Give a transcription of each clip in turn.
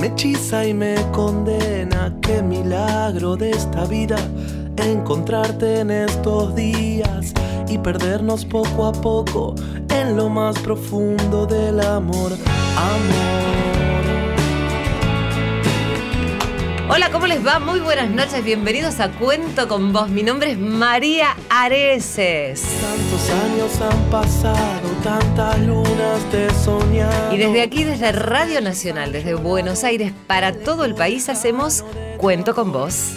me hechiza y me condena. Qué milagro de esta vida encontrarte en estos días y perdernos poco a poco en lo más profundo del amor. Amor. Hola, ¿cómo les va? Muy buenas noches, bienvenidos a Cuento con Vos. Mi nombre es María Areces. Tantos años han pasado, tantas lunas de soñar. Y desde aquí, desde Radio Nacional, desde Buenos Aires, para todo el país, hacemos Cuento con Vos.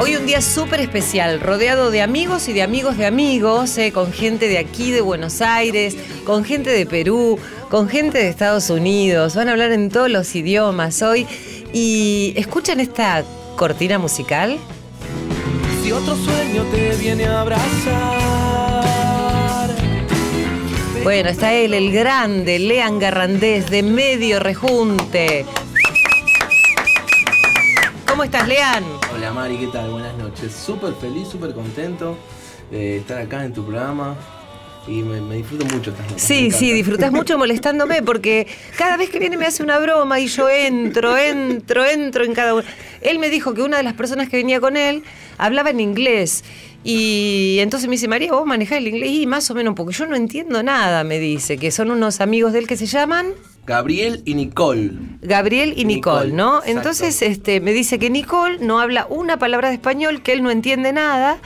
Hoy un día súper especial, rodeado de amigos y de amigos de amigos, eh, con gente de aquí, de Buenos Aires, con gente de Perú, con gente de Estados Unidos. Van a hablar en todos los idiomas hoy. Y escuchan esta cortina musical. Si otro sueño te viene a abrazar. Bueno, está él, el grande, Lean Garrandés, de Medio Rejunte. ¿Cómo estás, Lean? Hola Mari, ¿qué tal? Buenas noches. Súper feliz, súper contento de estar acá en tu programa y me, me disfruto mucho. Sí, sí, disfrutas mucho molestándome porque cada vez que viene me hace una broma y yo entro, entro, entro en cada uno. Él me dijo que una de las personas que venía con él hablaba en inglés. Y entonces me dice, María, vos manejás el inglés y más o menos, porque yo no entiendo nada, me dice, que son unos amigos de él que se llaman Gabriel y Nicole. Gabriel y Nicole, Nicole, ¿no? exacto. Entonces este, me dice que Nicole no habla una palabra de español, que él no entiende nada.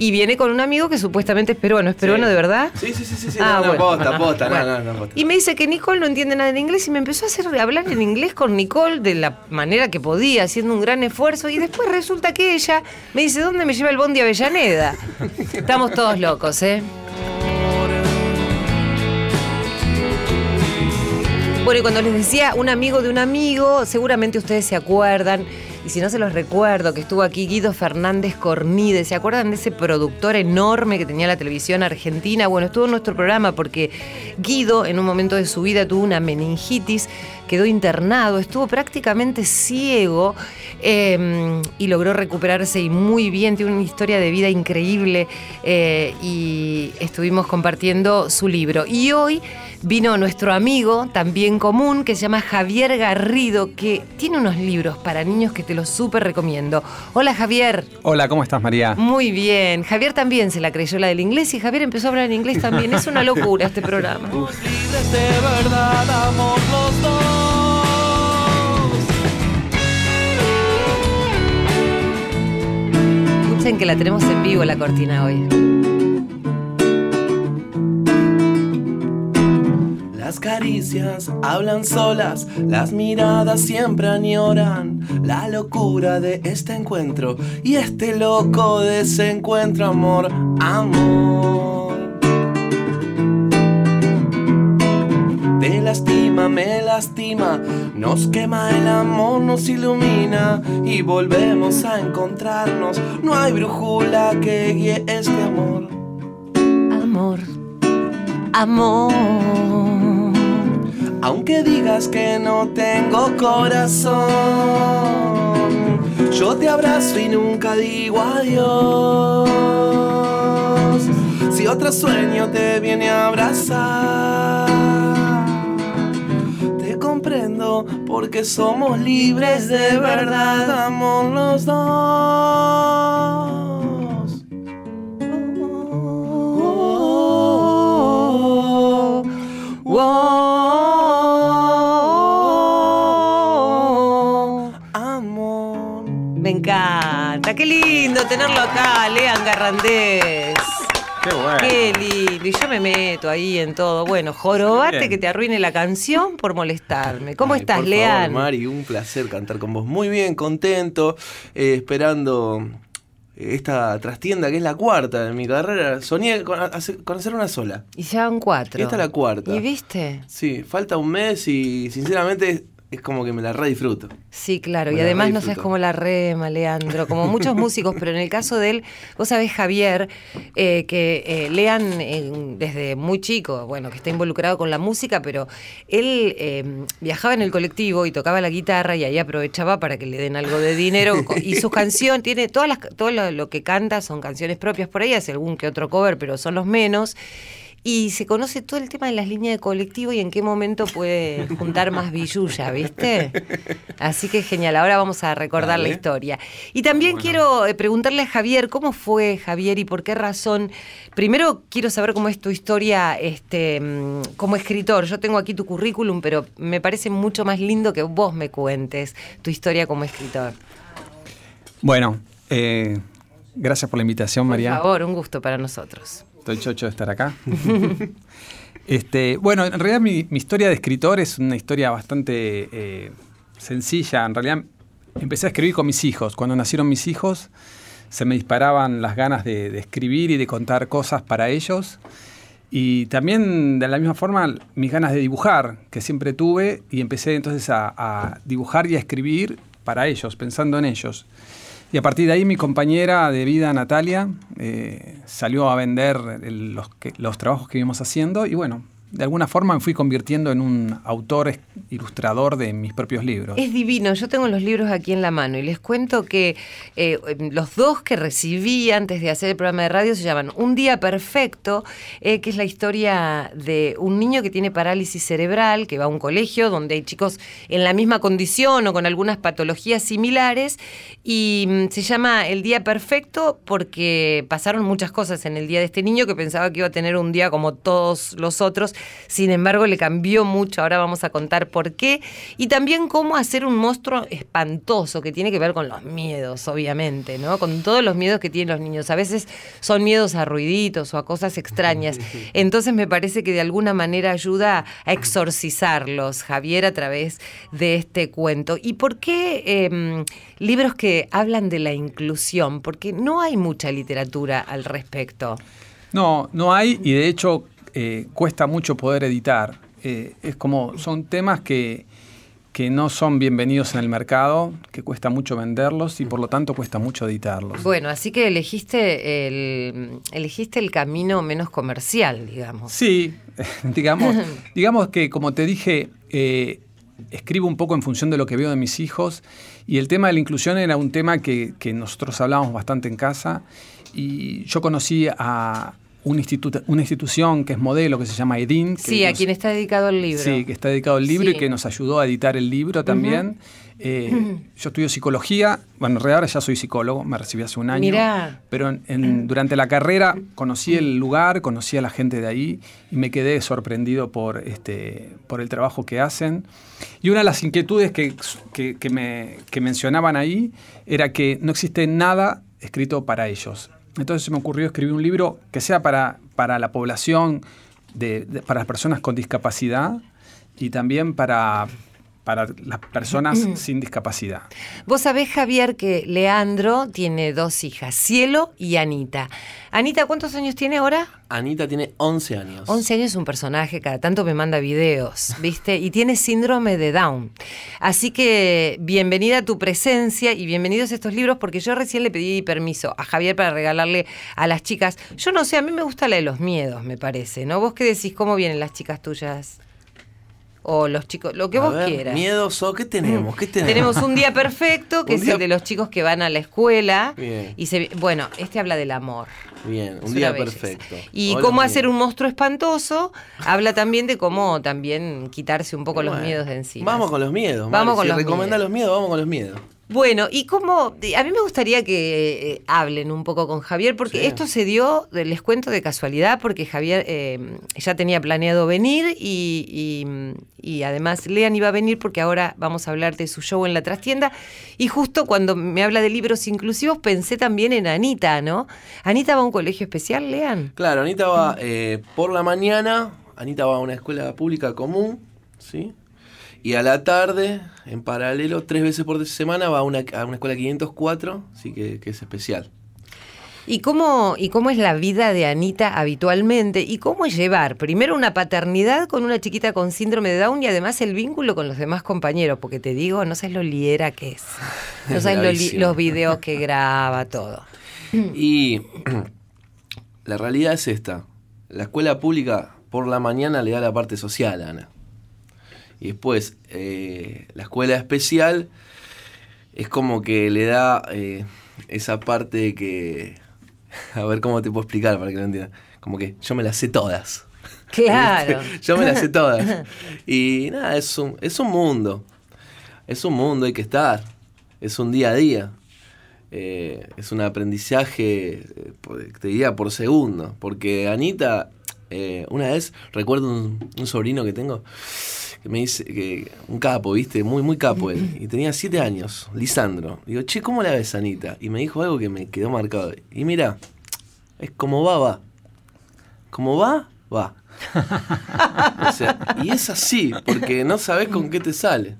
Y viene con un amigo que supuestamente es peruano. ¿Es peruano Sí. de verdad? Sí, sí, sí, sí, sí. Ah, no, no, bueno. posta, posta, Bueno. no, no, no, posta. Y me dice que Nicole no entiende nada de inglés y me empezó a hacer hablar en inglés con Nicole de la manera que podía, haciendo un gran esfuerzo. Y después resulta que ella me dice, ¿dónde me lleva el bondi Avellaneda? Estamos todos locos, ¿eh? Bueno, y cuando les decía un amigo de un amigo, seguramente ustedes se acuerdan, y si no se los recuerdo, que estuvo aquí Guido Fernández Cornide, ¿se acuerdan de ese productor enorme que tenía la televisión argentina? Bueno, estuvo en nuestro programa porque Guido en un momento de su vida tuvo una meningitis, quedó internado, estuvo prácticamente ciego eh, y logró recuperarse y muy bien, tiene una historia de vida increíble eh, y estuvimos compartiendo su libro. Y hoy vino nuestro amigo, también común, que se llama Javier Garrido, que tiene unos libros para niños que te los súper recomiendo. Hola Javier. Hola, ¿cómo estás, María? Muy bien. Javier también se la creyó la del inglés y Javier empezó a hablar en inglés también. Es una locura este programa. Libres de verdad, amor los dos. Que la tenemos en vivo la cortina hoy. Las caricias hablan solas, las miradas siempre añoran la locura de este encuentro y este loco desencuentro, amor, amor. Lastima, nos quema el amor, nos ilumina y volvemos a encontrarnos. No hay brújula que guíe este amor. Amor. Amor. Aunque digas que no tengo corazón, yo te abrazo y nunca digo adiós. Si otro sueño te viene a abrazar, porque somos libres de verdad, amor los dos. Me encanta. Qué lindo tenerlo acá, Lean Garrandés. Qué bueno. Qué lindo. Y yo me meto ahí en todo. Bueno, jorobate que te arruine la canción por molestarme. ¿Cómo Ay, estás, por? Favor, Mari, un placer cantar con vos. Muy bien, contento, eh, esperando esta trastienda que es la cuarta de mi carrera. Soñé con, hace- con hacer una sola. Y ya van cuatro. Esta es la cuarta. ¿Y viste? Sí, falta un mes y sinceramente es como que me la re disfruto. Sí, claro, Me y además no sabes cómo la rema, Leandro, como muchos músicos, pero en el caso de él, vos sabés, Javier, eh, que eh, Lean eh, desde muy chico, bueno, que está involucrado con la música, pero él eh, viajaba en el colectivo y tocaba la guitarra y ahí aprovechaba para que le den algo de dinero. Y sus canciones, tiene todas las, todo lo, lo que canta son canciones propias por ahí, hace algún que otro cover, pero son los menos. Y se conoce todo el tema de las líneas de colectivo y en qué momento puede juntar más billulla, ¿viste? Así que genial, ahora vamos a recordar la historia. Y también quiero eh, preguntarle a Javier, ¿cómo fue Javier y por qué razón? Primero quiero saber cómo es tu historia este, mm, como escritor. Yo tengo aquí tu currículum, pero me parece mucho más lindo que vos me cuentes tu historia como escritor. Bueno, eh, gracias por la invitación, Por María. favor, un gusto para nosotros. Estoy chocho de estar acá. este, bueno, en realidad mi, historia de escritor es una historia bastante eh, sencilla. En realidad empecé a escribir con mis hijos. Cuando nacieron mis hijos se me disparaban las ganas de, escribir y de contar cosas para ellos. Y también de la misma forma mis ganas de dibujar, que siempre tuve, y empecé entonces a dibujar y a escribir para ellos, pensando en ellos. Y a partir de ahí mi compañera de vida, Natalia, eh, salió a vender el- los, que- los trabajos que íbamos haciendo y bueno, de alguna forma me fui convirtiendo en un autor ilustrador de mis propios libros. Es divino, yo tengo los libros aquí en la mano y les cuento que eh, los dos que recibí antes de hacer el programa de radio se llaman Un Día Perfecto, eh, que es la historia de un niño que tiene parálisis cerebral, que va a un colegio donde hay chicos en la misma condición o con algunas patologías similares y mm, se llama El Día Perfecto porque pasaron muchas cosas en el día de este niño que pensaba que iba a tener un día como todos los otros, sin embargo le cambió mucho, ahora vamos a contar por qué, y también cómo hacer un monstruo espantoso que tiene que ver con los miedos, obviamente, ¿no? Con todos los miedos que tienen los niños. A veces son miedos a ruiditos o a cosas extrañas. Entonces me parece que de alguna manera ayuda a exorcizarlos, Javier, a través de este cuento. ¿Y por qué eh, libros que hablan de la inclusión? Porque no hay mucha literatura al respecto. No, no hay y de hecho eh, cuesta mucho poder editar. Eh, es como, son temas que, que no son bienvenidos en el mercado, que cuesta mucho venderlos y por lo tanto cuesta mucho editarlos. Bueno, así que elegiste el, elegiste el camino menos comercial, digamos. Sí, digamos, digamos que como te dije, eh, escribo un poco en función de lo que veo de mis hijos y el tema de la inclusión era un tema que, que nosotros hablábamos bastante en casa y yo conocí a un instituto- una institución que es modelo que se llama EDIN. que Sí, a quien está dedicado el libro. Sí, que está dedicado al libro Sí. y que nos ayudó a editar el libro también. Eh, yo estudio psicología, bueno, en realidad ahora ya soy psicólogo, me recibí hace un año. Mirá. Pero en- en- durante la carrera conocí el lugar, conocí a la gente de ahí y me quedé sorprendido por, este, por el trabajo que hacen. Y una de las inquietudes que, que- que me, que mencionaban ahí era que no existe nada escrito para ellos. Entonces se me ocurrió escribir un libro que sea para, para la población, de- para las personas con discapacidad y también para, para las personas sin discapacidad. Vos sabés, Javier, que Leandro tiene dos hijas, Cielo y Anita. Anita, ¿cuántos años tiene ahora? Anita tiene 11 años. 11 años es un personaje, cada tanto me manda videos, ¿viste? Y tiene síndrome de Down. Así que bienvenida a tu presencia y bienvenidos a estos libros, porque yo recién le pedí permiso a Javier para regalarle a las chicas. Yo no sé, a mí me gusta la de los miedos, me parece, ¿no? ¿Vos qué decís? ¿Cómo vienen las chicas tuyas? O los chicos, lo que A vos ver, quieras. Miedos o qué tenemos, qué tenemos. Tenemos un día perfecto, que es día- el de los chicos que van a la escuela. Bien. Y se, bueno, este habla del amor. Bien, un día perfecto. Y Hola, cómo bien. hacer un monstruo espantoso, habla también de cómo también quitarse un poco los miedos de encima. Vamos con los miedos. Vamos Mari. con si los recomendás miedos. los miedos, vamos con los miedos. Bueno, y cómo, a mí me gustaría que eh, hablen un poco con Javier, porque Sí. esto se dio, de- les cuento de casualidad, porque Javier eh, ya tenía planeado venir y, y- y además Lean iba a venir porque ahora vamos a hablar de su show en la trastienda. Y justo cuando me habla de libros inclusivos pensé también en Anita, ¿no? Anita va a un colegio especial, Lean. Claro, Anita va eh, por la mañana, Anita va a una escuela pública común, ¿sí? Y a la tarde, en paralelo, tres veces por semana va a una, a una escuela 504, así que, que es especial. ¿Y cómo, ¿Y cómo es la vida de Anita habitualmente? ¿Y cómo es llevar primero una paternidad con una chiquita con síndrome de Down y además el vínculo con los demás compañeros? Porque te digo, no sabes lo liera que es. No sabes lo li- los videos que graba, todo. Y la realidad es esta. La escuela pública por la mañana le da la parte social, Ana. Y después eh, la escuela especial es como que le da eh, esa parte de que... A ver cómo te puedo explicar para que lo entiendas. Como que yo me las sé todas. Claro. Yo me las sé todas. Y nada, es un, es un mundo. Es un mundo, hay que estar. Es un día a día. Eh, es un aprendizaje, eh, te diría, por segundo. Porque Anita, eh, una vez recuerdo un, un sobrino que tengo que me dice que un capo, viste, muy, muy capo él. Y tenía siete años, Lisandro. Digo, che, ¿cómo la ves, Anita? Y me dijo algo que me quedó marcado. Y mira, es como va, va. Como va, va. O sea, y es así, porque no sabes con qué te sale.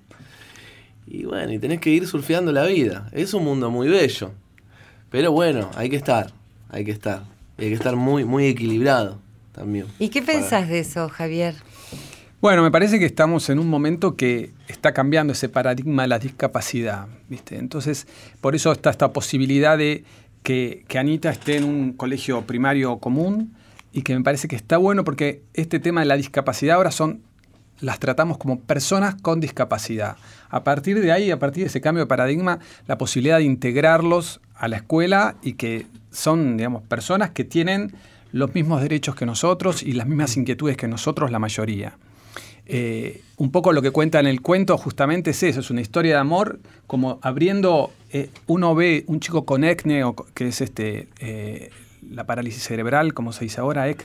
Y bueno, y tenés que ir surfeando la vida. Es un mundo muy bello. Pero bueno, hay que estar, hay que estar. Hay que estar muy, muy equilibrado también. ¿Y qué Para- pensás de eso, Javier? Bueno, me parece que estamos en un momento que está cambiando ese paradigma de la discapacidad, ¿viste? Entonces, por eso está esta posibilidad de que, que Anita esté en un colegio primario común y que me parece que está bueno porque este tema de la discapacidad ahora son las tratamos como personas con discapacidad. A partir de ahí, a partir de ese cambio de paradigma, la posibilidad de integrarlos a la escuela y que son, digamos, personas que tienen los mismos derechos que nosotros y las mismas inquietudes que nosotros, la mayoría. Eh, un poco lo que cuenta en el cuento justamente es eso, es una historia de amor, como abriendo, eh, uno ve un chico con ECNE, o que es este, eh, la parálisis cerebral, como se dice ahora, eh,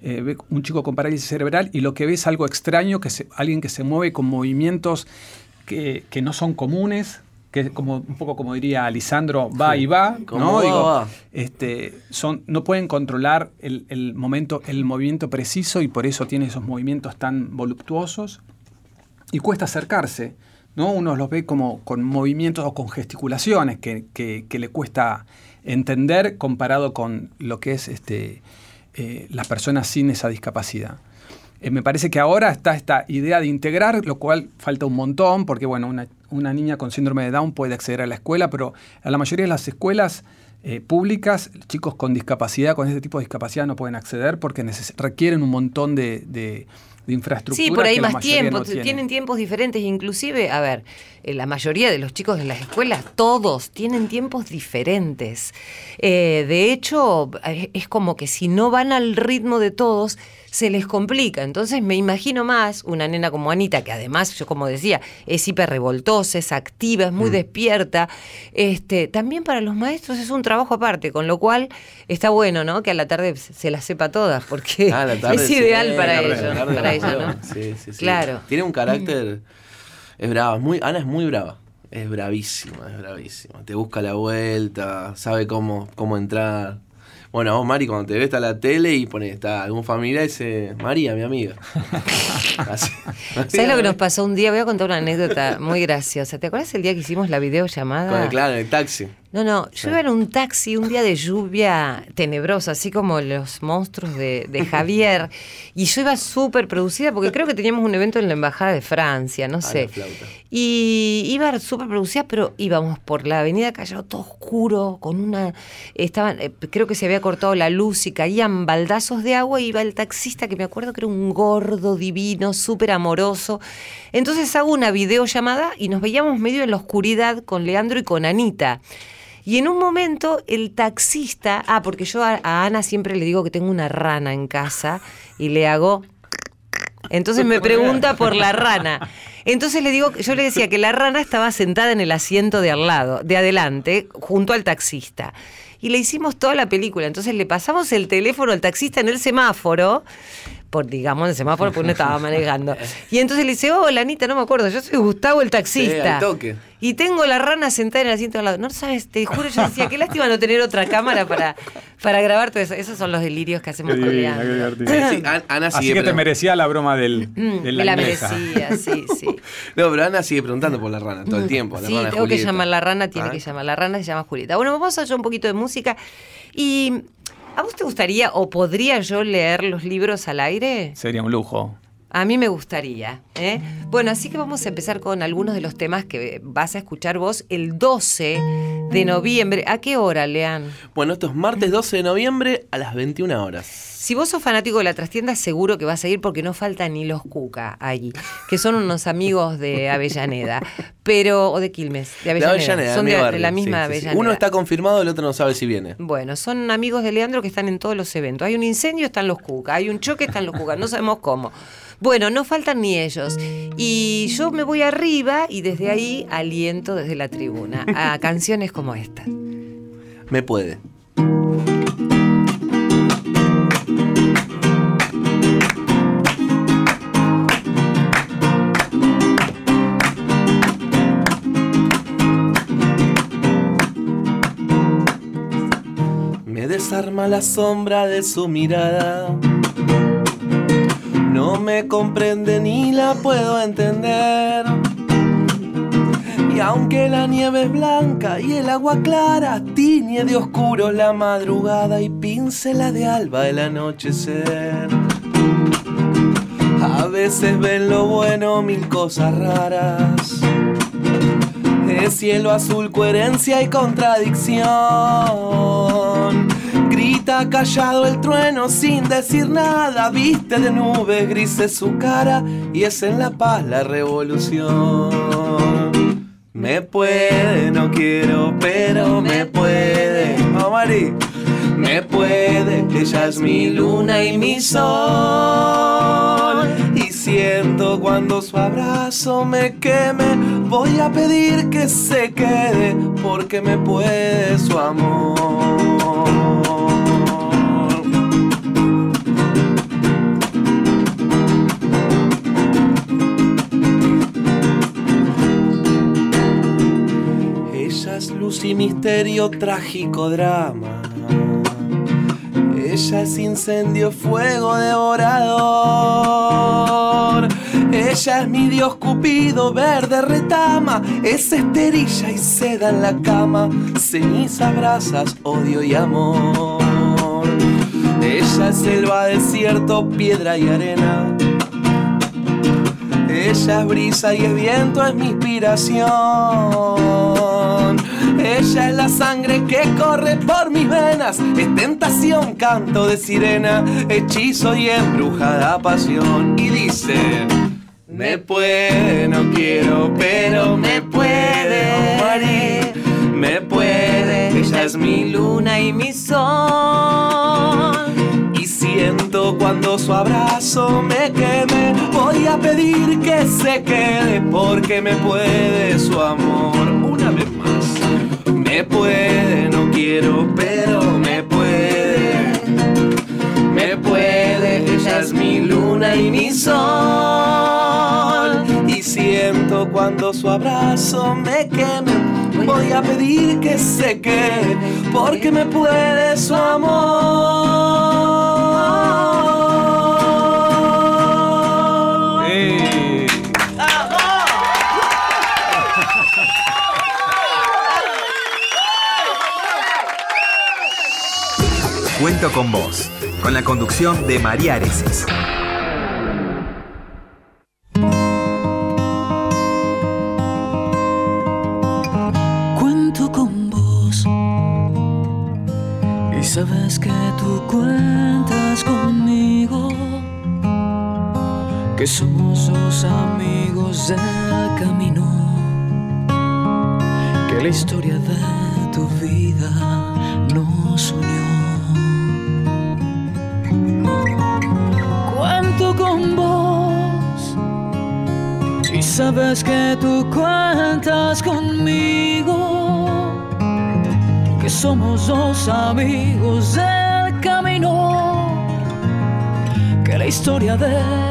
ve un chico con parálisis cerebral y lo que ve es algo extraño, que se- alguien que se mueve con movimientos que, que no son comunes, que como un poco como diría Lisandro, va y va, ¿no? va, Digo, va. este, son, no pueden controlar el, el momento, el movimiento preciso y por eso tiene esos movimientos tan voluptuosos y cuesta acercarse. ¿no? Uno los ve como con movimientos o con gesticulaciones que, que- que le cuesta entender comparado con lo que es este, eh, las personas sin esa discapacidad. Eh, me parece que ahora está esta idea de integrar, lo cual falta un montón, porque bueno, una, una niña con síndrome de Down puede acceder a la escuela, pero a la mayoría de las escuelas eh, públicas, chicos con discapacidad, con este tipo de discapacidad no pueden acceder porque requieren un montón de, de- de infraestructura. Sí, por ahí que más tiempo, no tienen. tienen tiempos diferentes, inclusive, a ver, eh, la mayoría de los chicos en las escuelas, todos tienen tiempos diferentes. Eh, de hecho, es como que si no van al ritmo de todos, se les complica. Entonces me imagino más una nena como Anita, que además, yo como decía, es hiper revoltosa, es activa, es muy Mm. despierta. Este, también para los maestros es un trabajo aparte, con lo cual está bueno, ¿no? Que a la tarde se las sepa todas, porque Ah, es ideal para ellos, para ella. Sí, sí, sí. Claro. Tiene un carácter. Es brava, muy, Ana es muy brava. Es bravísima, es bravísima. Te busca la vuelta, sabe cómo, cómo entrar. Bueno, vos, Mari, cuando te ves está la tele y pone, está algún familiar y dice, María, mi amiga. Así. ¿Sabes lo que nos pasó un día? Voy a contar una anécdota muy graciosa. ¿Te acuerdas el día que hicimos la videollamada? Con el, claro, en el taxi. No, no, yo iba en un taxi un día de lluvia tenebrosa, así como los monstruos de, de Javier, y yo iba súper producida porque creo que teníamos un evento en la Embajada de Francia, no Ah, sé. Y iba súper producida, pero íbamos por la avenida Callao todo oscuro, con una... Estaban, eh, creo que se había cortado la luz y caían baldazos de agua y iba el taxista, que me acuerdo que era un gordo divino, súper amoroso. Entonces hago una videollamada y nos veíamos medio en la oscuridad con Leandro y con Anita. Y en un momento el taxista, ah, porque yo a, Ana siempre le digo que tengo una rana en casa y le hago entonces me pregunta por la rana. Entonces le digo, yo le decía que la rana estaba sentada en el asiento de al lado, de adelante, junto al taxista. Y le hicimos toda la película. Entonces le pasamos el teléfono al taxista en el semáforo, por digamos el semáforo porque no estaba manejando. Y entonces le dice, hola Anita, no me acuerdo, yo soy Gustavo el taxista. Y tengo la rana sentada en el asiento al lado. No sabes, te juro, yo decía, qué lástima no tener otra cámara para, para grabar todo eso. Esos son los delirios que hacemos con Leandro. Sí, An- Ana Así sigue que te merecía la broma del, Mm, de me la inglesa. merecía, sí, sí. No, pero Ana sigue preguntando por la rana todo el tiempo. La Sí, rana tengo que llamar la rana, tiene Ah. que llamar. La rana se llama Julieta. Bueno, vamos a hacer un poquito de música. ¿Y a vos te gustaría o podría yo leer los libros al aire? Sería un lujo. A mí me gustaría. ¿eh? Bueno, así que vamos a empezar con algunos de los temas que vas a escuchar vos el 12 de noviembre. ¿A qué hora, Lean? Bueno, esto es martes 12 de noviembre a las 21 horas. Si vos sos fanático de la trastienda, seguro que vas a ir porque no faltan ni los Cuca allí, que son unos amigos de Avellaneda, pero o de Quilmes, de De Avellaneda. Avellaneda, son de, de la misma sí, sí. Avellaneda. Uno está confirmado, el otro no sabe si viene. Bueno, son amigos de Leandro que están en todos los eventos. Hay un incendio, están los Cuca. Hay un choque, están los Cuca. No sabemos cómo. Bueno, no faltan ni ellos. Y yo me voy arriba y desde ahí aliento desde la tribuna a canciones como esta. Me puede. Me desarma la sombra de su mirada. No me comprende ni la puedo entender. Y aunque la nieve es blanca y el agua clara, tiñe de oscuro la madrugada y pincela de alba el anochecer. A veces ven lo bueno mil cosas raras. Es cielo azul, coherencia y contradicción. Grita callado el trueno sin decir nada. Viste de nubes grises su cara y es en la paz la revolución. Me puede, no quiero, pero me puede. Vamos, Mari. Me puede, ella es mi luna y mi sol. Siento cuando su abrazo me queme, voy a pedir que se quede, porque me puede su amor. Ella es luz y misterio, trágico drama. Ella es incendio, fuego devorador. Ella es mi dios cupido, verde retama. Es esterilla y seda en la cama. Ceniza, brasas, odio y amor. Ella es selva, desierto, piedra y arena. Ella es brisa y es viento, es mi inspiración. Ella es la sangre que corre por mis venas. Es tentación, canto de sirena, hechizo y embrujada pasión. Y dice: Me puede, no quiero, pero me puede. Mari, me puede. Ella es mi luna y mi sol. Y siento cuando su abrazo me queme. Voy a pedir que se quede porque me puede su amor. Me puede, no quiero, pero me puede. Me puede, ella es mi luna y mi sol. Y siento cuando su abrazo me queme. Voy a pedir que se quede porque me puede su amor. Con vos, con la conducción de María Areces. La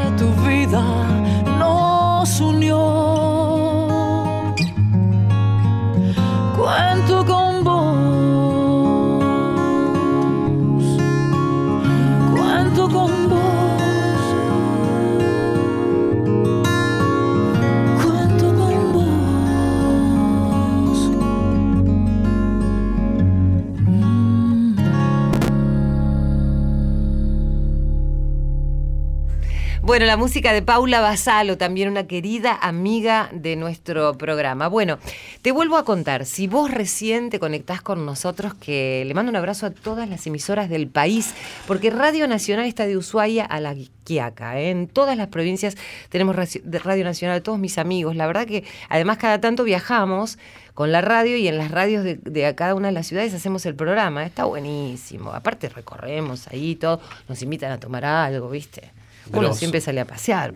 la música de Paula Basalo, también una querida amiga de nuestro programa. Bueno, te vuelvo a contar, si vos recién te conectás con nosotros, que le mando un abrazo a todas las emisoras del país, porque Radio Nacional está de Ushuaia a la Quiaca. ¿eh? En todas las provincias tenemos Radio Nacional, todos mis amigos. La verdad que además cada tanto viajamos con la radio y en las radios de, cada una de las ciudades hacemos el programa. Está buenísimo. Aparte recorremos ahí todo, nos invitan a tomar algo, ¿viste? Uno siempre sale a pasear.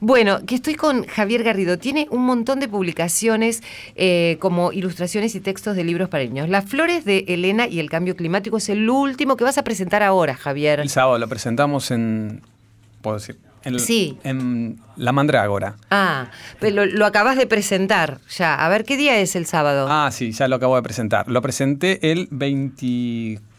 Bueno, que estoy con Javier Garrido. Tiene un montón de publicaciones eh, como ilustraciones y textos de libros para niños. Las flores de Elena y el cambio climático es el último que vas a presentar ahora, Javier. El sábado lo presentamos en, puedo decir, en, sí. en La Mandrágora. Ah, pero lo, acabas de presentar ya. A ver, ¿qué día es el sábado? Ah, sí, ya lo acabo de presentar. Lo presenté el 24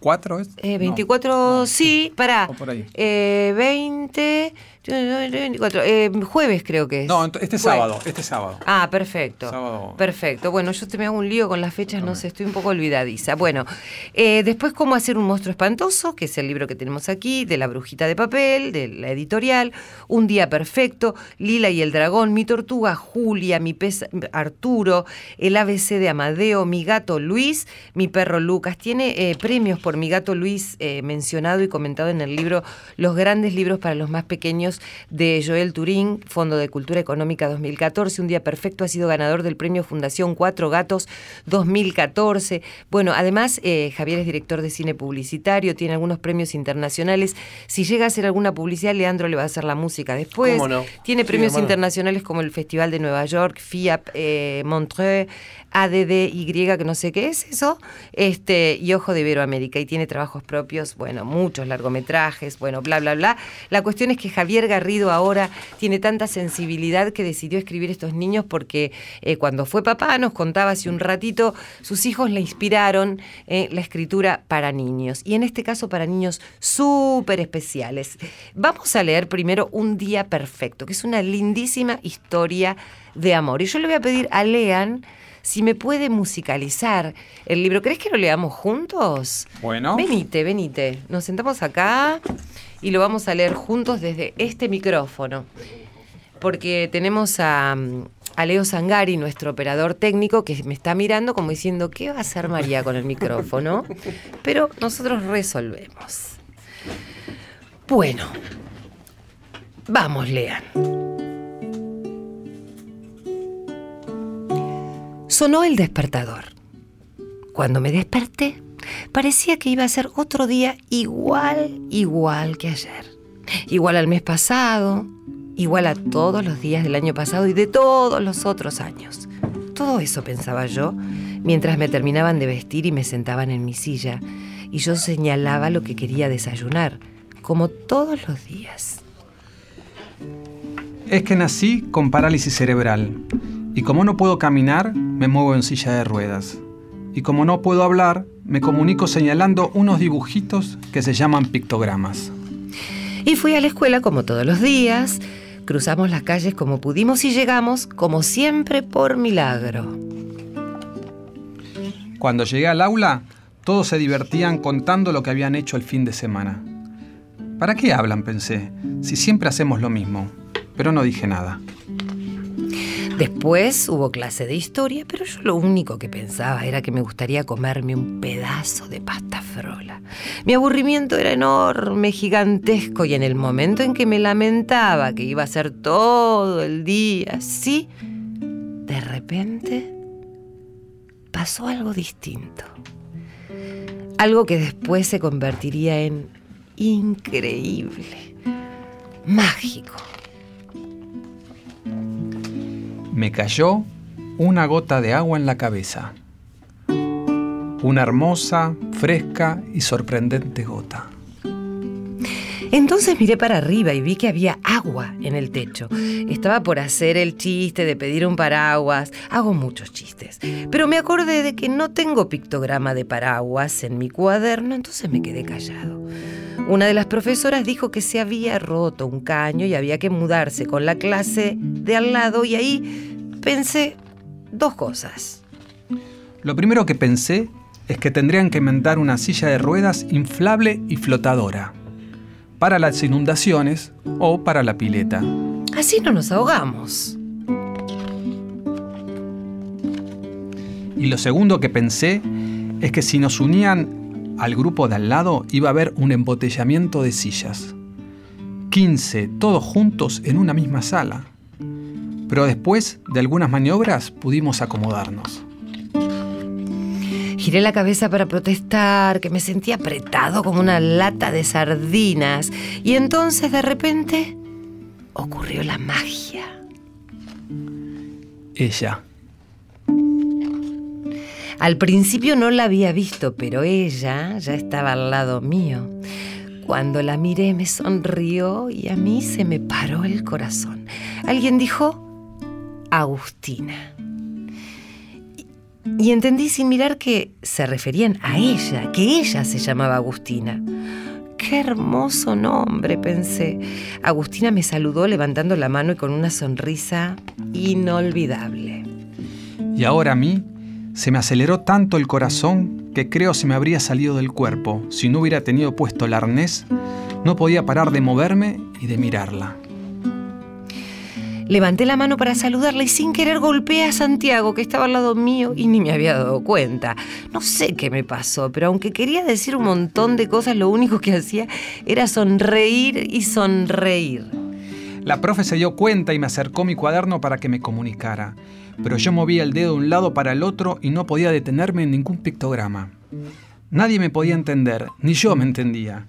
¿4 es? Eh, 24, sí, pará. por ahí. Eh, 20, eh, jueves creo que es. No, este sábado, este sábado. Ah, perfecto. Perfecto. Bueno, yo te me hago un lío con las fechas, no sé, estoy un poco olvidadiza. Bueno, eh, después cómo hacer un monstruo espantoso, que es el libro que tenemos aquí, de la brujita de papel, de la editorial, Un día perfecto, Lila y el dragón, mi tortuga Julia, mi pez Arturo, el ABC de Amadeo, mi gato Luis, mi perro Lucas. Tiene eh, premios por mi gato Luis mencionado y comentado en el libro Los grandes libros para los más pequeños de Joel Turín, Fondo de Cultura Económica 2014. Un día perfecto ha sido ganador del premio Fundación Cuatro Gatos 2014. Bueno, además, eh, Javier es director de cine publicitario, tiene algunos premios internacionales. Si llega a hacer alguna publicidad, Leandro le va a hacer la música después. Tiene premios internacionales como el Festival de Nueva York, FIAP eh, Montreux, ADDY, que no sé qué es eso, este, y Ojo de Iberoamérica. Y tiene trabajos propios, bueno, muchos largometrajes, bueno, bla, bla, bla. La cuestión es que Javier Garrido ahora tiene tanta sensibilidad que decidió escribir estos niños porque eh, cuando fue papá, nos contaba hace un ratito, sus hijos le inspiraron eh, la escritura para niños. Y en este caso para niños súper especiales. Vamos a leer primero Un Día Perfecto, que es una lindísima historia de amor. Y yo le voy a pedir a Lean si me puede musicalizar el libro. ¿Crees que lo leamos juntos? Bueno. Venite, venite. Nos sentamos acá y lo vamos a leer juntos desde este micrófono. Porque tenemos a, a Leo Sangari, nuestro operador técnico, que me está mirando como diciendo, ¿qué va a hacer María con el micrófono? Pero nosotros resolvemos. Bueno, vamos, lean. Sonó el despertador. Cuando me desperté, parecía que iba a ser otro día igual, igual que ayer. Igual al mes pasado, igual a todos los días del año pasado y de todos los otros años. Todo eso pensaba yo mientras me terminaban de vestir y me sentaban en mi silla y yo señalaba lo que quería desayunar, como todos los días. Es que nací con parálisis cerebral y como no puedo caminar, me muevo en silla de ruedas. Y como no puedo hablar, me comunico señalando unos dibujitos que se llaman pictogramas. Y fui a la escuela como todos los días, cruzamos las calles como pudimos y llegamos, como siempre, por milagro. Cuando llegué al aula, todos se divertían contando lo que habían hecho el fin de semana. ¿Para qué hablan? pensé, si siempre hacemos lo mismo. Pero no dije nada. Después hubo clase de historia, pero yo lo único que pensaba era que me gustaría comerme un pedazo de pasta frola. Mi aburrimiento era enorme, gigantesco, y en el momento en que me lamentaba que iba a ser todo el día así, de repente pasó algo distinto. Algo que después se convertiría en increíble, mágico me cayó una gota de agua en la cabeza. Una hermosa, fresca y sorprendente gota. Entonces miré para arriba y vi que había agua en el techo. Estaba por hacer el chiste de pedir un paraguas. Hago muchos chistes. Pero me acordé de que no tengo pictograma de paraguas en mi cuaderno, entonces me quedé callado. Una de las profesoras dijo que se había roto un caño y había que mudarse con la clase de al lado y ahí pensé dos cosas. Lo primero que pensé es que tendrían que inventar una silla de ruedas inflable y flotadora. para las inundaciones o para la pileta. Así no nos ahogamos. Y lo segundo que pensé es que si nos unían al grupo de al lado iba a haber un embotellamiento de sillas. 15, todos juntos en una misma sala. Pero después de algunas maniobras pudimos acomodarnos. Giré la cabeza para protestar, que me sentía apretado como una lata de sardinas. Y entonces de repente ocurrió la magia. Ella. Al principio no la había visto, pero ella ya estaba al lado mío. Cuando la miré me sonrió y a mí se me paró el corazón. Alguien dijo, Agustina. Y entendí sin mirar que se referían a ella, que ella se llamaba Agustina. Qué hermoso nombre, pensé. Agustina me saludó levantando la mano y con una sonrisa inolvidable. Y ahora a mí se me aceleró tanto el corazón que creo se me habría salido del cuerpo. Si no hubiera tenido puesto el arnés, no podía parar de moverme y de mirarla. Levanté la mano para saludarla y sin querer golpeé a Santiago, que estaba al lado mío y ni me había dado cuenta. No sé qué me pasó, pero aunque quería decir un montón de cosas, lo único que hacía era sonreír y sonreír. La profe se dio cuenta y me acercó mi cuaderno para que me comunicara, pero yo movía el dedo de un lado para el otro y no podía detenerme en ningún pictograma. Nadie me podía entender, ni yo me entendía.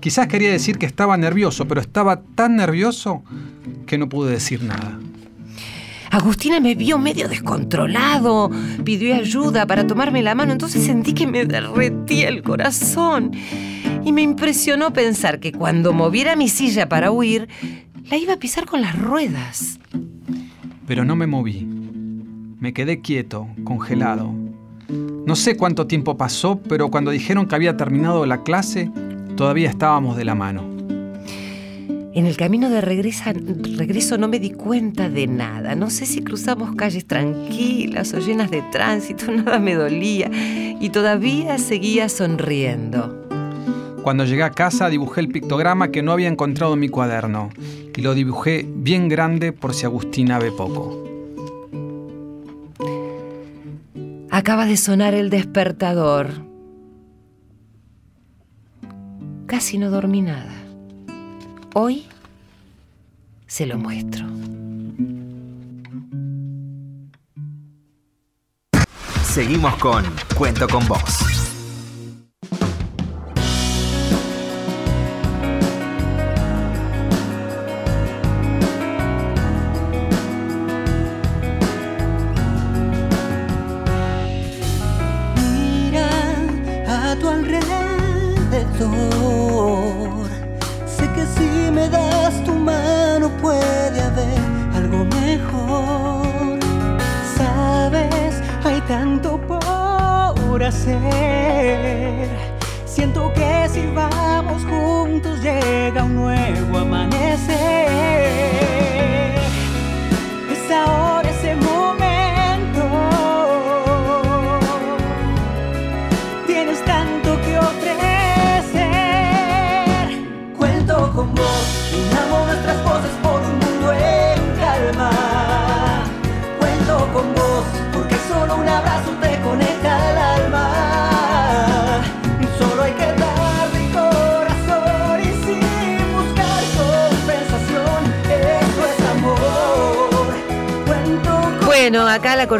Quizás quería decir que estaba nervioso, pero estaba tan nervioso que no pude decir nada. Agustina me vio medio descontrolado, pidió ayuda para tomarme la mano, entonces sentí que me derretía el corazón. Y me impresionó pensar que cuando moviera mi silla para huir, la iba a pisar con las ruedas. Pero no me moví. Me quedé quieto, congelado. No sé cuánto tiempo pasó, pero cuando dijeron que había terminado la clase, todavía estábamos de la mano. En el camino de regresa- regreso no me di cuenta de nada. No sé si cruzamos calles tranquilas o llenas de tránsito, nada me dolía. Y todavía seguía sonriendo. Cuando llegué a casa dibujé el pictograma que no había encontrado en mi cuaderno y lo dibujé bien grande por si Agustina ve poco. Acaba de sonar el despertador. Casi no dormí nada. Hoy se lo muestro. Seguimos con Cuento con Vos.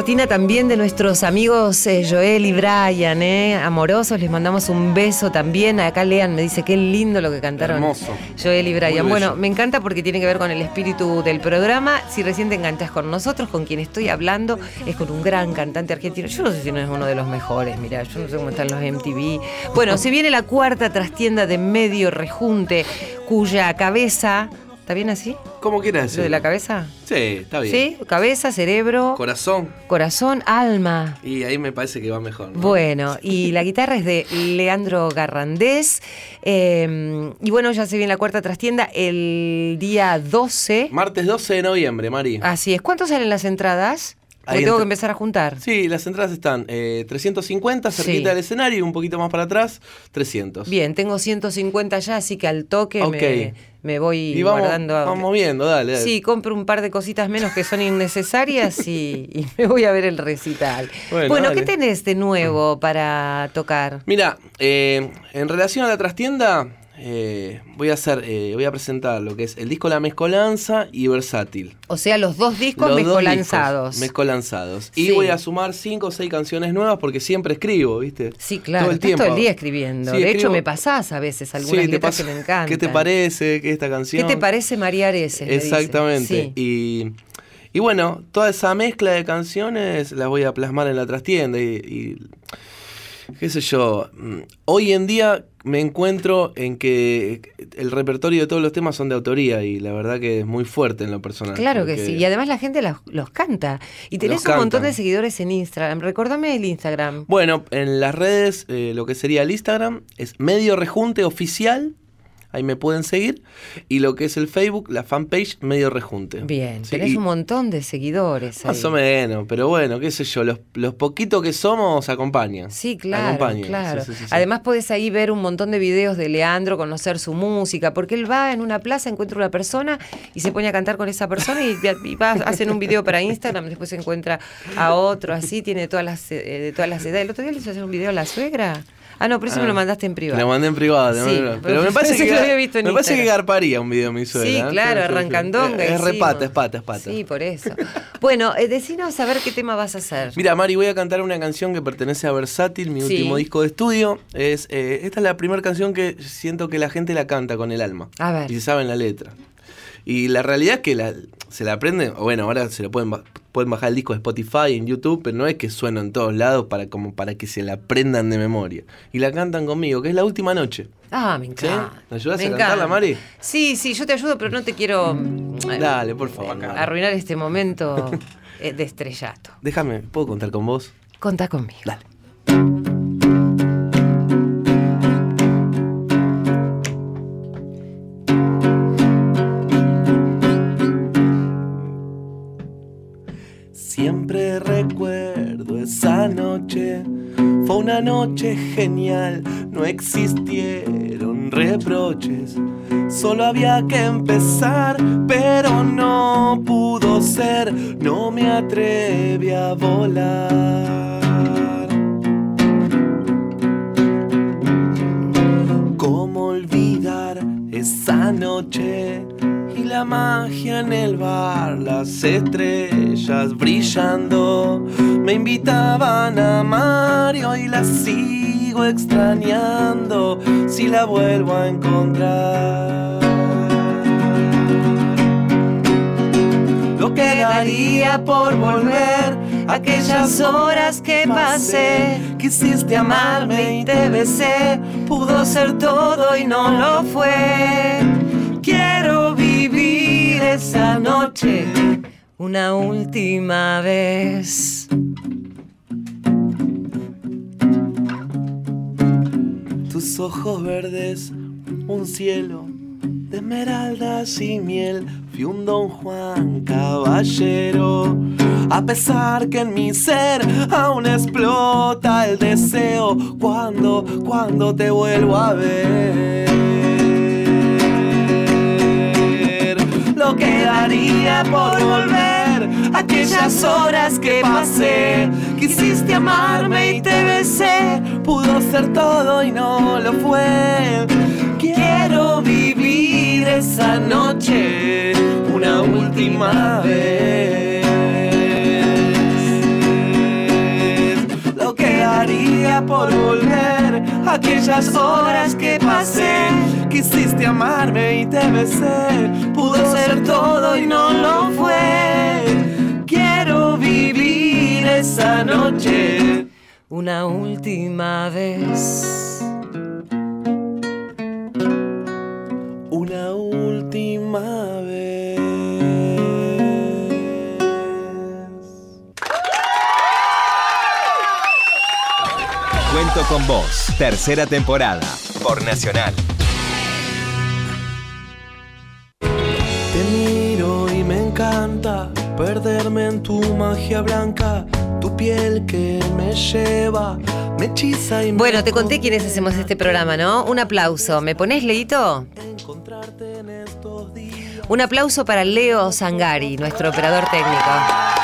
Cortina también de nuestros amigos eh, Joel y Brian, ¿eh? amorosos, les mandamos un beso también. Acá Lean me dice qué lindo lo que cantaron Hermoso. Joel y Brian. Bueno, me encanta porque tiene que ver con el espíritu del programa. Si recién te enganchas con nosotros, con quien estoy hablando, es con un gran cantante argentino. Yo no sé si no es uno de los mejores, mira, yo no sé cómo están los MTV. Bueno, se viene la cuarta trastienda de medio rejunte, cuya cabeza. ¿Está bien así? ¿Cómo quieras ¿Lo decir? de la cabeza? Sí, está bien. ¿Sí? Cabeza, cerebro, Corazón. corazón, alma. Y ahí me parece que va mejor. ¿no? Bueno, y la guitarra es de Leandro Garrandés. eh, y bueno, ya se viene la cuarta trastienda el día 12. Martes 12 de noviembre, Mari. Así es. ¿Cuánto salen las entradas? Tengo que empezar a juntar. Sí, las entradas están eh, 350 cerquita Sí. del escenario y un poquito más para atrás, 300. Bien, tengo 150 ya, así que al toque me, me voy Y vamos, guardando. vamos viendo, dale. dale. Sí, compro un par de cositas menos que son innecesarias y, y me voy a ver el recital. Bueno, Bueno, ¿qué tenés de nuevo para tocar? Mira, eh, en relación a la trastienda, eh, voy a hacer, eh, voy a presentar lo que es el disco La Mezcolanza y Versátil. O sea, los dos discos Los dos mezcolanzados. discos Mezcolanzados. Y voy a sumar cinco o seis canciones nuevas porque siempre escribo, ¿viste? Sí, claro, Todo el tiempo. todo el día escribiendo. Sí, de hecho, me pasás a veces algunas Sí, letras que me encantan. ¿Qué te parece que esta ¿Qué canción? te parece María Areces? Exactamente. Y, y bueno, toda esa mezcla de canciones las voy a plasmar en la trastienda y, y qué sé yo. mm, Hoy en día me encuentro en que el repertorio de todos los temas son de autoría y la verdad que es muy fuerte en lo personal. Claro que sí. Y además la gente los, los canta. Y tenés un montón de seguidores en Instagram. Recordame el Instagram. Bueno, en las redes, eh, lo que sería el Instagram es Medio Rejunte Oficial. Ahí me pueden seguir. Y lo que es el Facebook, la fanpage Medio Rejunte. Bien, Sí, tenés un montón de seguidores. Más ahí. o menos, pero bueno, qué sé yo, los, los poquitos que somos acompañan. Sí, claro, Acompañan, claro. sí, sí. Además podés ahí ver un montón de videos de Leandro, conocer su música, porque él va en una plaza, encuentra una persona y se pone a cantar con esa persona y, y va, hacen un video para Instagram, después se encuentra a otro, así, tiene todas las, eh, de todas las edades. El otro día le hizo hacer un video a la suegra. Ah, no, pero eso Ah, me lo mandaste en privado. Lo mandé en privado. Sí, pero pero me parece que, que lo había visto en me parece que garparía un video de mi suegra. Sí, ¿eh? claro, sí. arrancandonga. Es, repata, es pata, es pata. Sí, por eso. Bueno, eh, decinos a ver qué tema vas a hacer. Mira, Mari, voy a cantar una canción que pertenece a Versátil, mi Sí. último disco de estudio. Es, eh, esta es la primera canción que siento que la gente la canta con el alma. A ver. Y saben la letra. Y la realidad es que la- se la aprenden, o bueno, ahora se lo pueden, pueden bajar el disco de Spotify, en YouTube, pero no es que suena en todos lados para, como para que se la aprendan de memoria. Y la cantan conmigo, que es la última noche. Ah, me ¿Sí? encanta. ¿Me ayudas Me a cantarla, encanta. Mari? Sí, sí, yo te ayudo, pero no te quiero eh, Dale, por favor. Mari. arruinar este momento eh, de estrellato. Déjame, ¿puedo contar con vos? Contá conmigo. Dale. Noche, fue una noche genial, no existieron reproches, solo había que empezar, pero no pudo ser, no me atreví a volar. ¿Cómo olvidar esa noche y la magia en el bar? Las estrellas brillando me invitaban a Mario y la sigo extrañando si la vuelvo a encontrar. Lo que daría por volver aquellas horas que pasé. Quisiste amarme y te besé. Pudo ser todo y no lo fue. Quiero vivir esa noche Una última vez. Tus ojos verdes, un cielo de esmeraldas y miel. Fui un don Juan caballero. A pesar que en mi ser aún explota el deseo cuando, cuando te vuelvo a ver. Lo que daría por volver aquellas horas que pasé. Quisiste amarme y te besé. Pudo ser todo y no lo fue. Quiero vivir esa noche una última vez. Lo que daría por volver aquellas horas que pasé. Quisiste amarme y te besé. Pudo ser todo y no lo fue. Quiero vivir esa noche. Una última vez. Cuento con vos, tercera temporada, por Nacional. Te miro y me encanta perderme en tu magia blanca, tu piel que me lleva, me hechiza y me Bueno, te conté quiénes hacemos este programa, ¿no? Un aplauso. ¿Me pones, Leito? Un aplauso para Leo Zangari, nuestro operador técnico.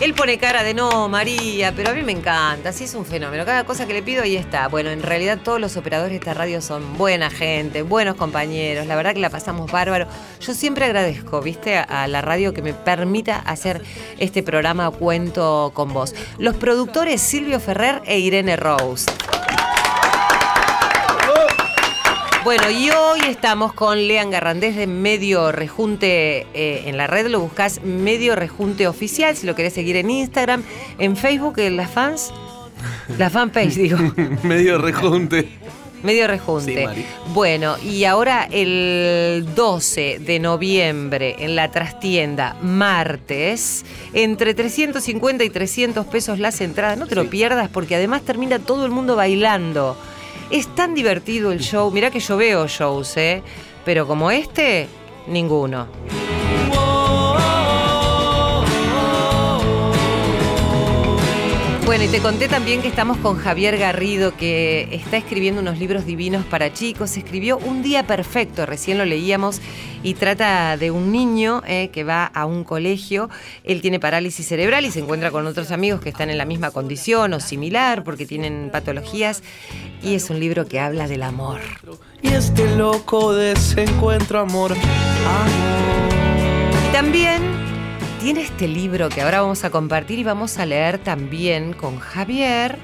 Él pone cara de no, María, pero a mí me encanta, sí es un fenómeno. Cada cosa que le pido ahí está. Bueno, en realidad todos los operadores de esta radio son buena gente, buenos compañeros, la verdad que la pasamos bárbaro. Yo siempre agradezco, viste, a la radio que me permita hacer este programa Cuento con vos. Los productores Silvio Ferrer e Irene Rose. Bueno, y hoy estamos con Lean Garrandés de Medio Rejunte eh, en la red, lo buscas Medio Rejunte Oficial, si lo querés seguir en Instagram, en Facebook, en las fans, la fanpage, digo, Medio rejunte. Medio Rejunte. Sí, bueno, y ahora el 12 de noviembre en la trastienda, martes, entre 350 y 300 pesos las entradas, no te lo pierdas porque además termina todo el mundo bailando. Es tan divertido el show. Mirá que yo veo shows, ¿eh? Pero como este, ninguno. Bueno, y te conté también que estamos con Javier Garrido, que está escribiendo unos libros divinos para chicos. Escribió Un Día Perfecto, recién lo leíamos, y trata de un niño eh, que va a un colegio. Él tiene parálisis cerebral y se encuentra con otros amigos que están en la misma condición o similar porque tienen patologías. Y es un libro que habla del amor. Y este loco desencuentro, amor, amor. Y también tiene este libro que ahora vamos a compartir y vamos a leer también con Javier,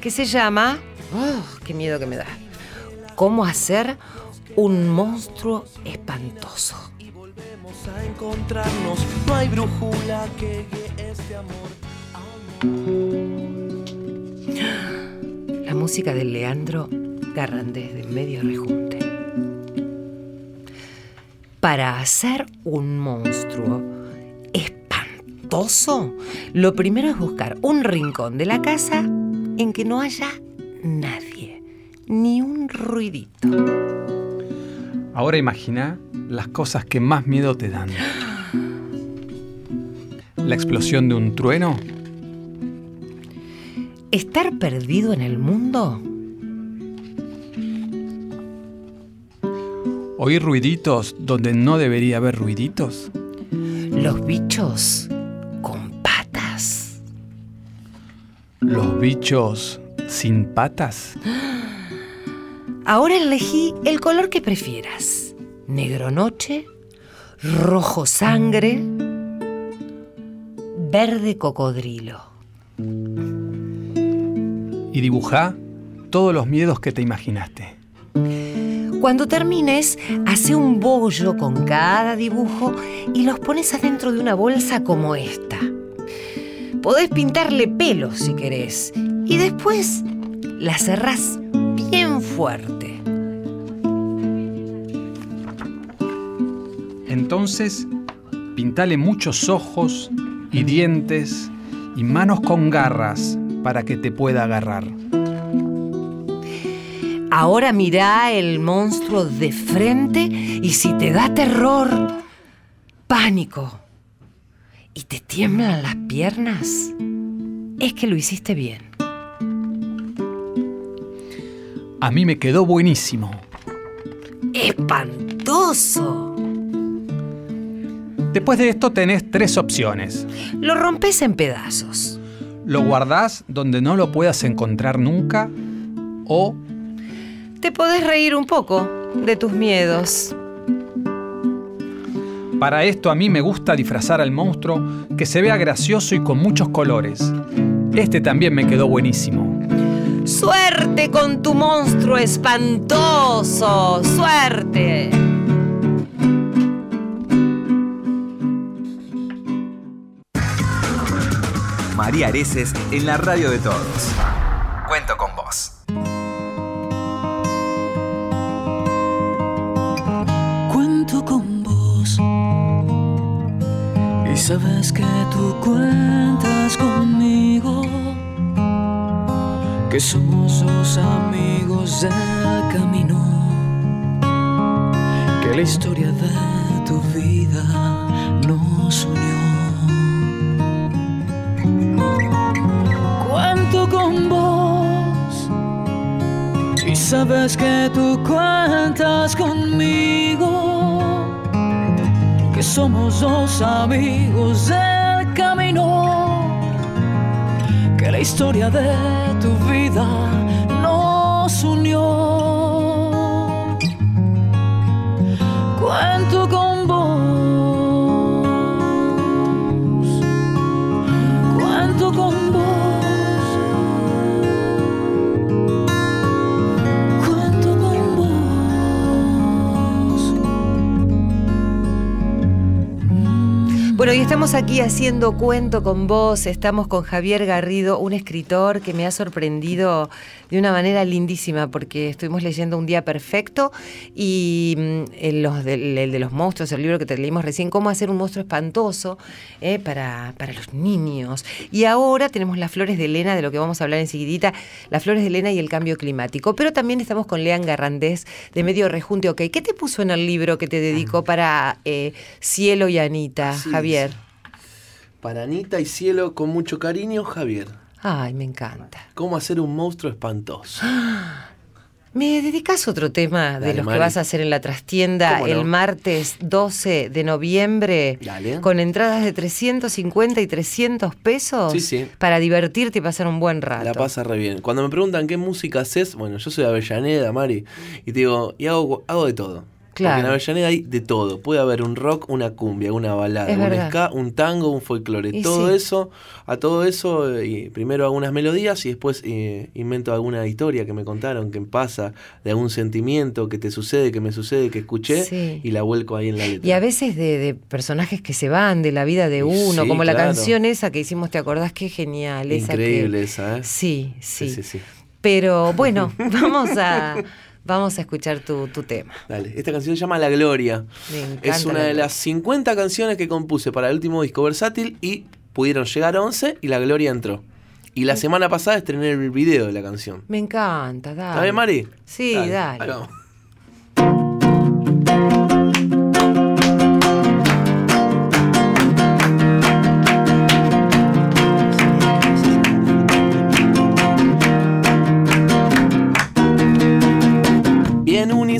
que se llama, ¡oh, qué miedo que me da! ¿Cómo hacer un monstruo espantoso? Volvemos a encontrarnos, no hay brújula que guíe este amor. La música de Leandro Garrandés de Medio Rejunte. Para hacer un monstruo espantoso, lo primero es buscar un rincón de la casa en que no haya nadie, ni un ruidito. Ahora imagina las cosas que más miedo te dan. La explosión de un trueno, Estar perdido en el mundo, oír ruiditos donde no debería haber ruiditos, los bichos con patas, los bichos sin patas, Ahora elegí el color que prefieras. Negro noche, rojo sangre, verde cocodrilo. y dibujá todos los miedos que te imaginaste. Cuando termines, hace un bollo con cada dibujo y los pones adentro de una bolsa como esta. Podés pintarle pelos si querés y después la cerrás bien fuerte. Entonces, pintale muchos ojos y dientes y manos con garras para que te pueda agarrar. Ahora mirá el monstruo de frente y si te da terror, pánico, y te tiemblan las piernas, es que lo hiciste bien. A mí me quedó buenísimo. ¡Espantoso! Después de esto tenés tres opciones. Lo rompes en pedazos. Lo guardás donde no lo puedas encontrar nunca o Te podés reír un poco de tus miedos. para esto a mí me gusta disfrazar al monstruo que se vea gracioso y con muchos colores. Este también me quedó buenísimo. ¡Suerte con tu monstruo espantoso! ¡Suerte! María Areces en la radio de todos. Cuento con vos. Sabes que tú cuentas conmigo, que somos los amigos del camino, que la historia de tu vida nos unió. Cuento con vos y sabes que tú cuentas conmigo que somos dos amigos del camino, que la historia de tu vida nos unió. Cuento con Bueno, y estamos aquí haciendo cuento con vos. Estamos con Javier Garrido, un escritor que me ha sorprendido de una manera lindísima porque estuvimos leyendo Un Día Perfecto y mm, el, los del- el de los monstruos, el libro que te leímos recién, cómo hacer un monstruo espantoso eh, para, para los niños. Y ahora tenemos las flores de Elena, de lo que vamos a hablar enseguidita, las flores de Elena y el cambio climático. Pero también estamos con Lean Garrandés de Medio Rejunte. Ok, ¿qué te puso en el libro que te dedicó para eh, Cielo y Anita, Javier? Es. Para Anita y Cielo, con mucho cariño, Javier. Ay, me encanta. ¿Cómo hacer un monstruo espantoso? ¿Me dedicas otro tema de los Mari. que vas a hacer en la trastienda el martes 12 de noviembre? Dale. Con entradas de 350 y 300 pesos. Sí, sí. Para divertirte y pasar un buen rato. La pasa re bien. Cuando me preguntan qué música haces, bueno, yo soy de Avellaneda, Mari, y te digo, y hago, hago de todo. Claro. Porque en Avellaneda hay de todo. Puede haber un rock, una cumbia, una balada, Es un verdad. ska, un tango, un folclore. Y todo sí. eso, a todo eso, eh, primero hago unas melodías y después eh, invento alguna historia que me contaron, que pasa, de algún sentimiento que te sucede, que me sucede, que escuché, Sí. y la vuelco ahí en la letra. Y a veces de, de personajes que se van de la vida de uno, sí, como la canción esa que hicimos, ¿te acordás? Qué genial. esa que- Increíble esa, ¿eh? Sí, sí, Sí, sí, sí. Pero bueno, vamos a, vamos a escuchar tu, tu tema. Dale, esta canción se llama La Gloria. Me encanta Es una La de las 50 canciones que compuse para el último disco versátil y pudieron llegar a 11 y La Gloria entró. Y la semana pasada estrené el video de la canción. Me encanta, dale. ¿Está bien, Mari? Sí, dale.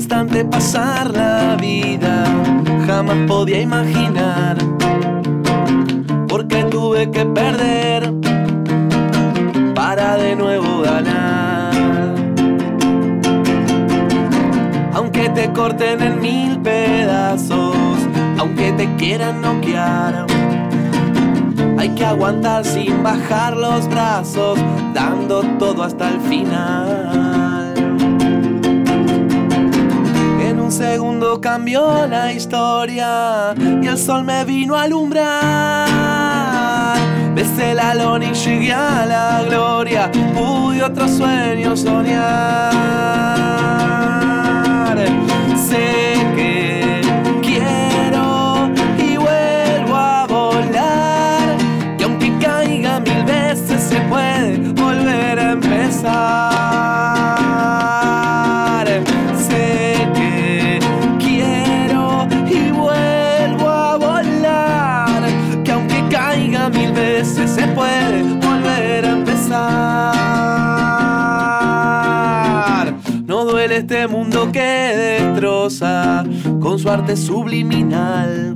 Instante pasar la vida, jamás podía imaginar. Porque tuve que perder para de nuevo ganar. Aunque te corten en mil pedazos, aunque te quieran noquear. Hay que aguantar sin bajar los brazos, dando todo hasta el final. Un segundo cambió la historia y el sol me vino a alumbrar. Besé la lona y llegué a la gloria, pude otro sueño soñar. Sé que quiero y vuelvo a volar, que aunque caiga mil veces se puede volver a empezar. Este mundo que destroza con su arte subliminal.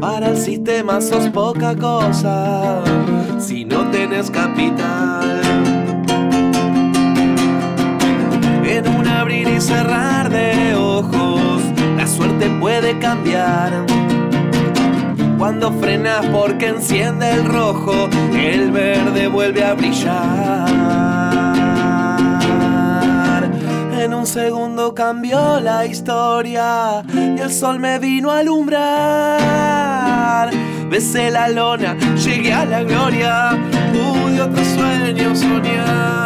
Para el sistema sos poca cosa si no tenés capital. En un abrir y cerrar de ojos, la suerte puede cambiar. Cuando frenas porque enciende el rojo, el verde vuelve a brillar. En un segundo cambió la historia y el sol me vino a alumbrar. Besé la lona, llegué a la gloria, pude otro sueño soñar.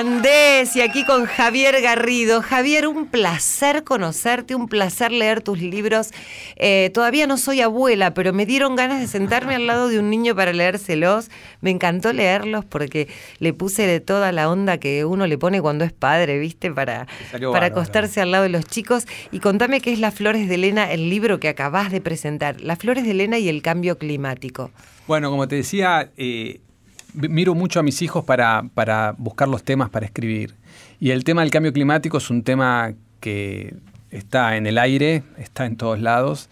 Y aquí con Javier Garrido. Javier, un placer conocerte, un placer leer tus libros. Eh, todavía no soy abuela, pero me dieron ganas de sentarme al lado de un niño para leérselos. Me encantó leerlos porque le puse de toda la onda que uno le pone cuando es padre, ¿viste? Para, para acostarse al lado de los chicos. Y contame qué es Las Flores de Elena, el libro que acabas de presentar. Las Flores de Elena y el cambio climático. Bueno, como te decía, eh, miro mucho a mis hijos para, para buscar los temas para escribir. Y el tema del cambio climático es un tema que está en el aire, está en todos lados.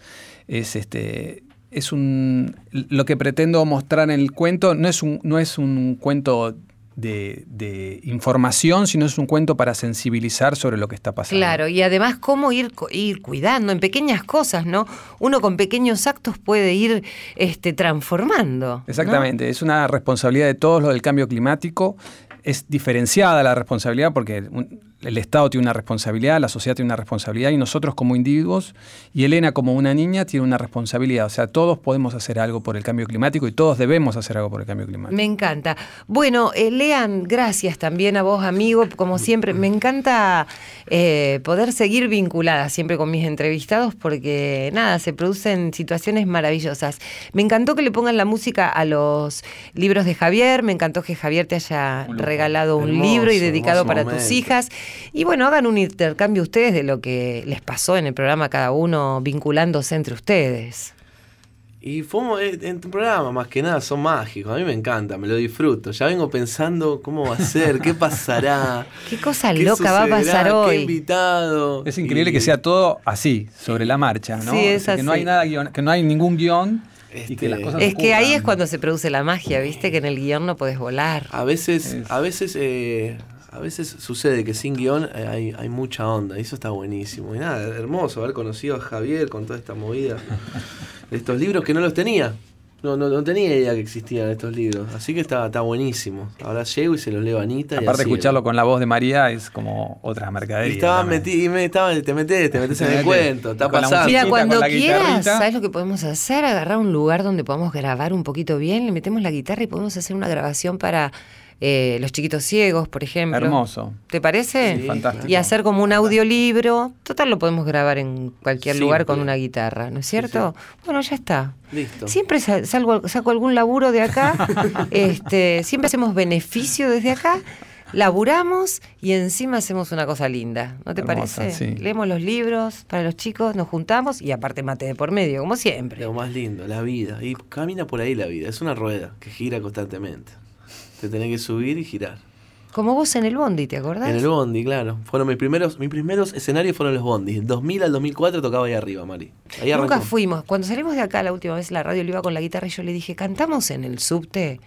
Es este. Es un. Lo que pretendo mostrar en el cuento no es un, no es un cuento de, de información, sino es un cuento para sensibilizar sobre lo que está pasando. Claro, y además cómo ir, ir cuidando en pequeñas cosas, ¿no? Uno con pequeños actos puede ir este, transformando. ¿no? Exactamente, es una responsabilidad de todos lo del cambio climático. Es diferenciada la responsabilidad porque un- el Estado tiene una responsabilidad, la sociedad tiene una responsabilidad y nosotros como individuos y Elena como una niña tiene una responsabilidad. O sea, todos podemos hacer algo por el cambio climático y todos debemos hacer algo por el cambio climático. Me encanta. Bueno, eh, Lean, gracias también a vos, amigo, como siempre. Me encanta eh, poder seguir vinculada siempre con mis entrevistados porque, nada, se producen situaciones maravillosas. Me encantó que le pongan la música a los libros de Javier, me encantó que Javier te haya regalado un Hermoso, libro y dedicado para tus hijas. Y bueno, hagan un intercambio ustedes de lo que les pasó en el programa cada uno, vinculándose entre ustedes. Y fuimos eh, en tu programa, más que nada, son mágicos. A mí me encanta, me lo disfruto. Ya vengo pensando cómo va a ser, qué pasará. Qué cosa qué loca va a pasar Qué hoy. invitado. Es increíble Y- que sea todo así, sobre la marcha, ¿no? Sí, es O sea, que no así. hay nada guion- que no hay ningún guion y Este, que las cosas Es que ahí es cuando se produce la magia, ¿viste? Que en el guion no podés volar. A veces, Es- a veces, eh, a veces sucede que sin guion eh, hay, hay mucha onda y eso está buenísimo. Y nada, hermoso haber conocido a Javier con toda esta movida de estos libros que no los tenía. No, no, no tenía idea que existían estos libros. Así que está, está buenísimo. Ahora llego y se los leo a Anita. y Aparte así, escucharlo con la voz de María es como otra mercadería. Y estaba metido, y me estaba, te metes, te metes en el cuento, está pasando. Mira, cuando quieras. ¿sabes lo que podemos hacer? Agarrar un lugar donde podamos grabar un poquito bien, le metemos la guitarra y podemos hacer una grabación para eh, los chiquitos ciegos, por ejemplo. Hermoso. ¿Te parece? Sí, fantástico. Y hacer como un audiolibro. Total, lo podemos grabar en cualquier lugar con una guitarra, ¿no es cierto? Bueno, ya está. Listo. Siempre salgo, saco algún laburo de acá, este, siempre hacemos beneficio desde acá, laburamos y encima hacemos una cosa linda, ¿no te Hermosa, parece? sí. Leemos los libros para los chicos, nos juntamos y aparte mate de por medio, como siempre. Lo más lindo, la vida. Y camina por ahí la vida. Es una rueda que gira constantemente. Te tenés que subir y girar. Como vos en el bondi, ¿te acordás? En el bondi, claro. Fueron mis primeros, mis primeros escenarios fueron los bondis. Del 2000 al 2004 tocaba ahí arriba, Mari. Ahí Nunca arrancó. fuimos. Cuando salimos de acá la última vez la radio, le iba con la guitarra y yo le dije, ¿cantamos en el subte?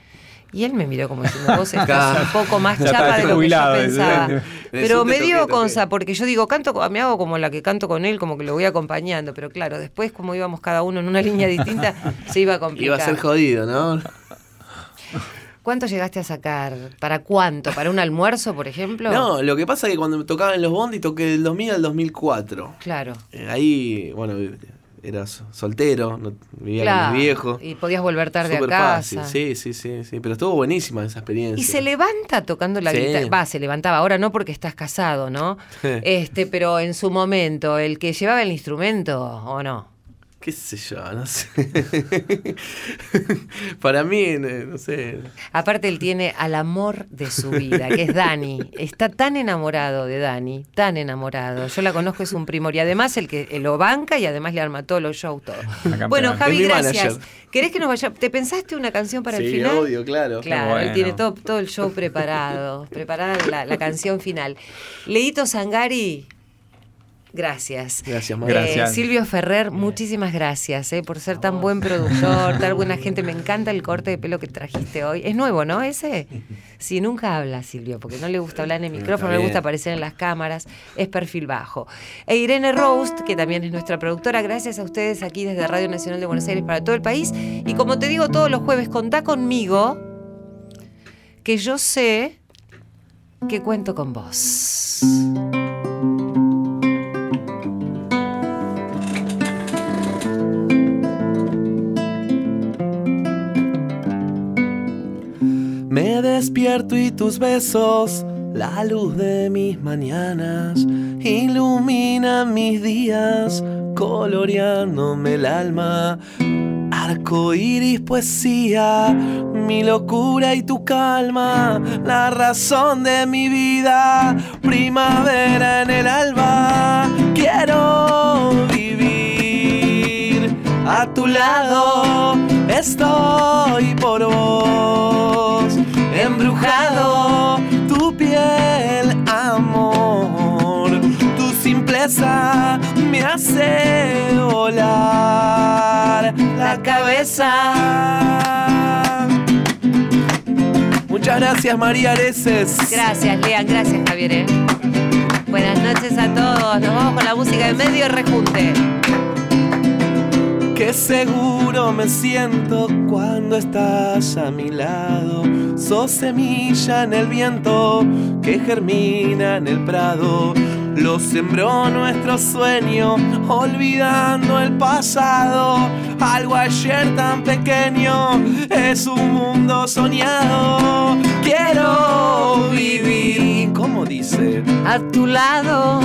Y él me miró como diciendo, vos estás un poco más chapa de lo que yo pensaba. Pero me dio consa, porque yo digo, canto, me hago como la que canto con él, como que lo voy acompañando. Pero claro, después como íbamos cada uno en una línea distinta, se iba a complicar. Iba a ser jodido, ¿no? ¿Cuánto llegaste a sacar? ¿Para cuánto? ¿Para un almuerzo, por ejemplo? No, lo que pasa es que cuando me tocaba en los bondis toqué del 2000 al 2004. Claro. Eh, ahí, bueno, era so- soltero, no, vivía claro. con mis viejos. Y podías volver tarde Súper a casa. fácil, sí, sí, sí, sí. Pero estuvo buenísima esa experiencia. Y se levanta tocando la Sí. guitarra. Va, se levantaba ahora no porque estás casado, ¿no? este, pero en su momento, el que llevaba el instrumento, ¿o no? ¿Qué sé yo? No sé. Para mí, eh, no sé. Aparte, él tiene al amor de su vida, que es Dani. Está tan enamorado de Dani, tan enamorado. Yo la conozco, es un primor. Y además, el que lo banca y además le arma todos los shows, todo. Bueno, Javi, gracias. manager. ¿Querés que nos vaya? ¿Te pensaste una canción para el Sí, final? obvio, claro. Claro, él tiene todo, todo el show preparado, preparada la, la canción final. Leito Sangari, gracias. Gracias. Gracias. Eh, Silvio Ferrer, muchísimas gracias eh, por ser tan buen productor, tan buena gente. Me encanta el corte de pelo que trajiste hoy. Es nuevo, ¿no? Ese. Sí, nunca habla Silvio, porque no le gusta hablar en el micrófono, no le gusta aparecer en las cámaras, es perfil bajo. E Irene Roast, que también es nuestra productora, gracias a ustedes aquí desde Radio Nacional de Buenos Aires para todo el país. Y como te digo todos los jueves, contá conmigo, que yo sé que cuento con vos. Despierto y tus besos, la luz de mis mañanas, iluminan mis días, coloreándome el alma. Arco iris, poesía, mi locura y tu calma, la razón de mi vida, primavera en el alba. Quiero vivir a tu lado, estoy por vos, embrujado, tu piel, amor, tu simpleza me hace volar la cabeza. Muchas gracias María Areces. Gracias, Lean, gracias, Javier. ¿eh? Buenas noches a todos. Nos vamos con la música de medio rejunte. Qué seguro me siento cuando estás a mi lado. Sos semilla en el viento que germina en el prado. Lo sembró nuestro sueño, olvidando el pasado. Algo ayer tan pequeño es un mundo soñado. Quiero vivir, ¿cómo dice? A tu lado,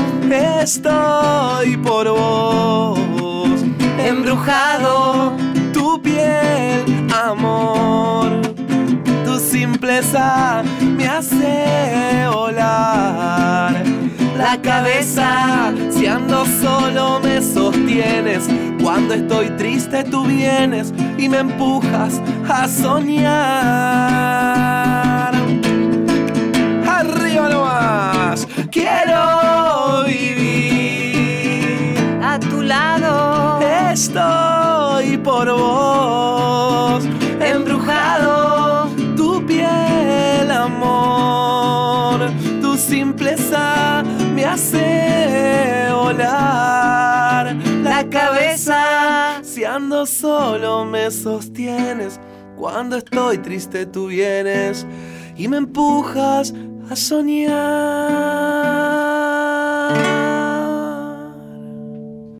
Estoy por vos, embrujado, tu piel, amor, simpleza me hace volar. La cabeza, si ando solo me sostienes, cuando estoy triste tú vienes y me empujas a soñar. Arriba nomás, quiero vivir. a tu lado. Estoy por vos, hace volar la cabeza. Si ando solo me sostienes, cuando estoy triste tú vienes y me empujas a soñar.